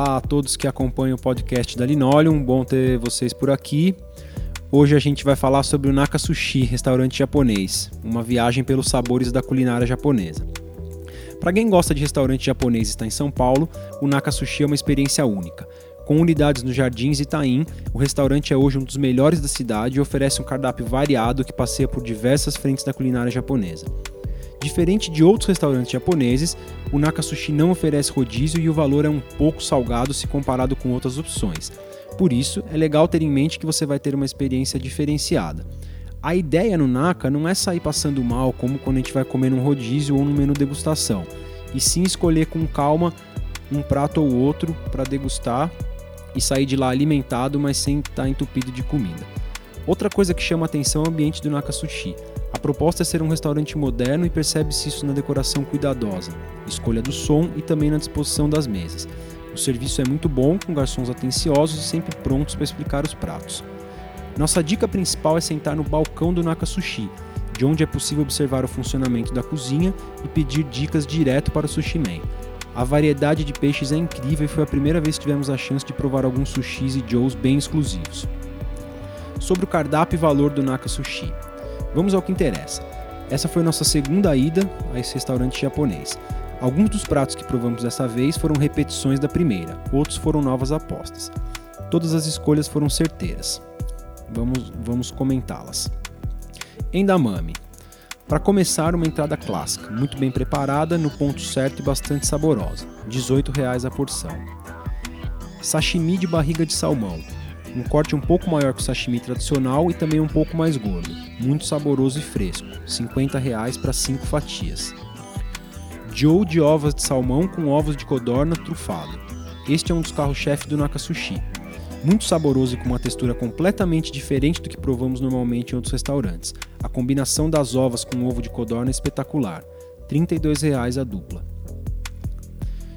Olá a todos que acompanham o podcast da Linoleum, bom ter vocês por aqui. Hoje a gente vai falar sobre o Naka Sushi, restaurante japonês, uma viagem pelos sabores da culinária japonesa. Para quem gosta de restaurante japonês e está em São Paulo, o Naka Sushi é uma experiência única. Com unidades nos Jardins Itaim, o restaurante é hoje um dos melhores da cidade e oferece um cardápio variado que passeia por diversas frentes da culinária japonesa. Diferente de outros restaurantes japoneses, o Naka Sushi não oferece rodízio e o valor é um pouco salgado se comparado com outras opções. Por isso, é legal ter em mente que você vai ter uma experiência diferenciada. A ideia no Naka não é sair passando mal como quando a gente vai comer num rodízio ou num menu degustação, e sim escolher com calma um prato ou outro para degustar e sair de lá alimentado, mas sem estar tá entupido de comida. Outra coisa que chama atenção é o ambiente do Naka Sushi. A proposta é ser um restaurante moderno e percebe-se isso na decoração cuidadosa, escolha do som e também na disposição das mesas. O serviço é muito bom, com garçons atenciosos e sempre prontos para explicar os pratos. Nossa dica principal é sentar no balcão do Naka Sushi, de onde é possível observar o funcionamento da cozinha e pedir dicas direto para o Sushi Man. A variedade de peixes é incrível e foi a primeira vez que tivemos a chance de provar alguns sushis e joes bem exclusivos. Sobre o cardápio e valor do Naka Sushi. Vamos ao que interessa. Essa foi nossa segunda ida a esse restaurante japonês. Alguns dos pratos que provamos dessa vez foram repetições da primeira, outros foram novas apostas. Todas as escolhas foram certeiras. Vamos, vamos comentá-las. Endamame. Para começar, uma entrada clássica, muito bem preparada, no ponto certo e bastante saborosa. R$ 18,00 a porção. Sashimi de barriga de salmão um corte um pouco maior que o sashimi tradicional e também um pouco mais gordo, muito saboroso e fresco, R$ 50 para 5 fatias. Joe de ovas de salmão com ovos de codorna trufado. Este é um dos carros-chefe do Nakasushi. Muito saboroso e com uma textura completamente diferente do que provamos normalmente em outros restaurantes. A combinação das ovas com ovo de codorna é espetacular. R$ 32,00 a dupla.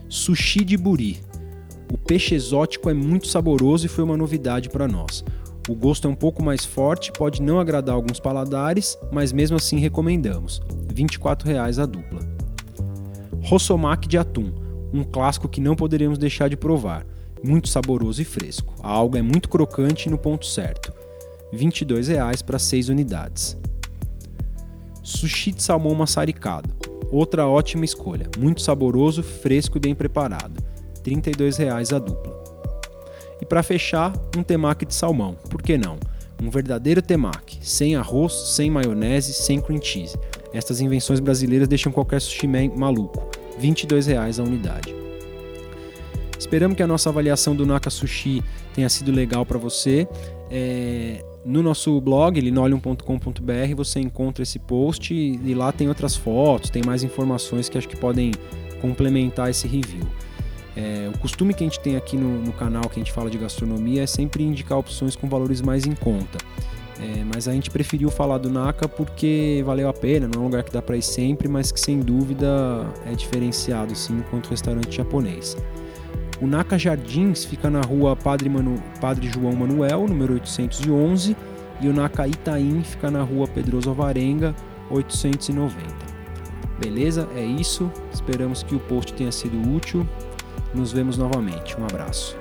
Sushi de buri, o peixe exótico é muito saboroso e foi uma novidade para nós. O gosto é um pouco mais forte, pode não agradar alguns paladares, mas mesmo assim recomendamos. R$ 24,00 a dupla. Rossomaki de atum, um clássico que não poderíamos deixar de provar. Muito saboroso e fresco. A alga é muito crocante e no ponto certo. R$ 22,00 para 6 unidades. Sushi de salmão maçaricado. Outra ótima escolha. Muito saboroso, fresco e bem preparado. R$ 32,00 a dupla. E para fechar, um temaki de salmão, por que não? Um verdadeiro temaki, sem arroz, sem maionese, sem cream cheese. Estas invenções brasileiras deixam qualquer sushi maluco. R$ 22,00 a unidade. Esperamos que a nossa avaliação do Naka Sushi tenha sido legal para você. É, no nosso blog, linoleum.com.br, você encontra esse post e lá tem outras fotos, tem mais informações que acho que podem complementar esse review. É, o costume que a gente tem aqui no, no, canal, que a gente fala de gastronomia, é sempre indicar opções com valores mais em conta. É, mas a gente preferiu falar do Naka porque valeu a pena, não é um lugar que dá para ir sempre, mas que sem dúvida é diferenciado sim enquanto restaurante japonês. O Naka Jardins fica na rua Padre, Manu, Padre João Manuel, número 811, e o Naka Itaim fica na rua Pedroso Alvarenga, 890. Beleza? É isso. Esperamos que o post tenha sido útil. Nos vemos novamente. Um abraço.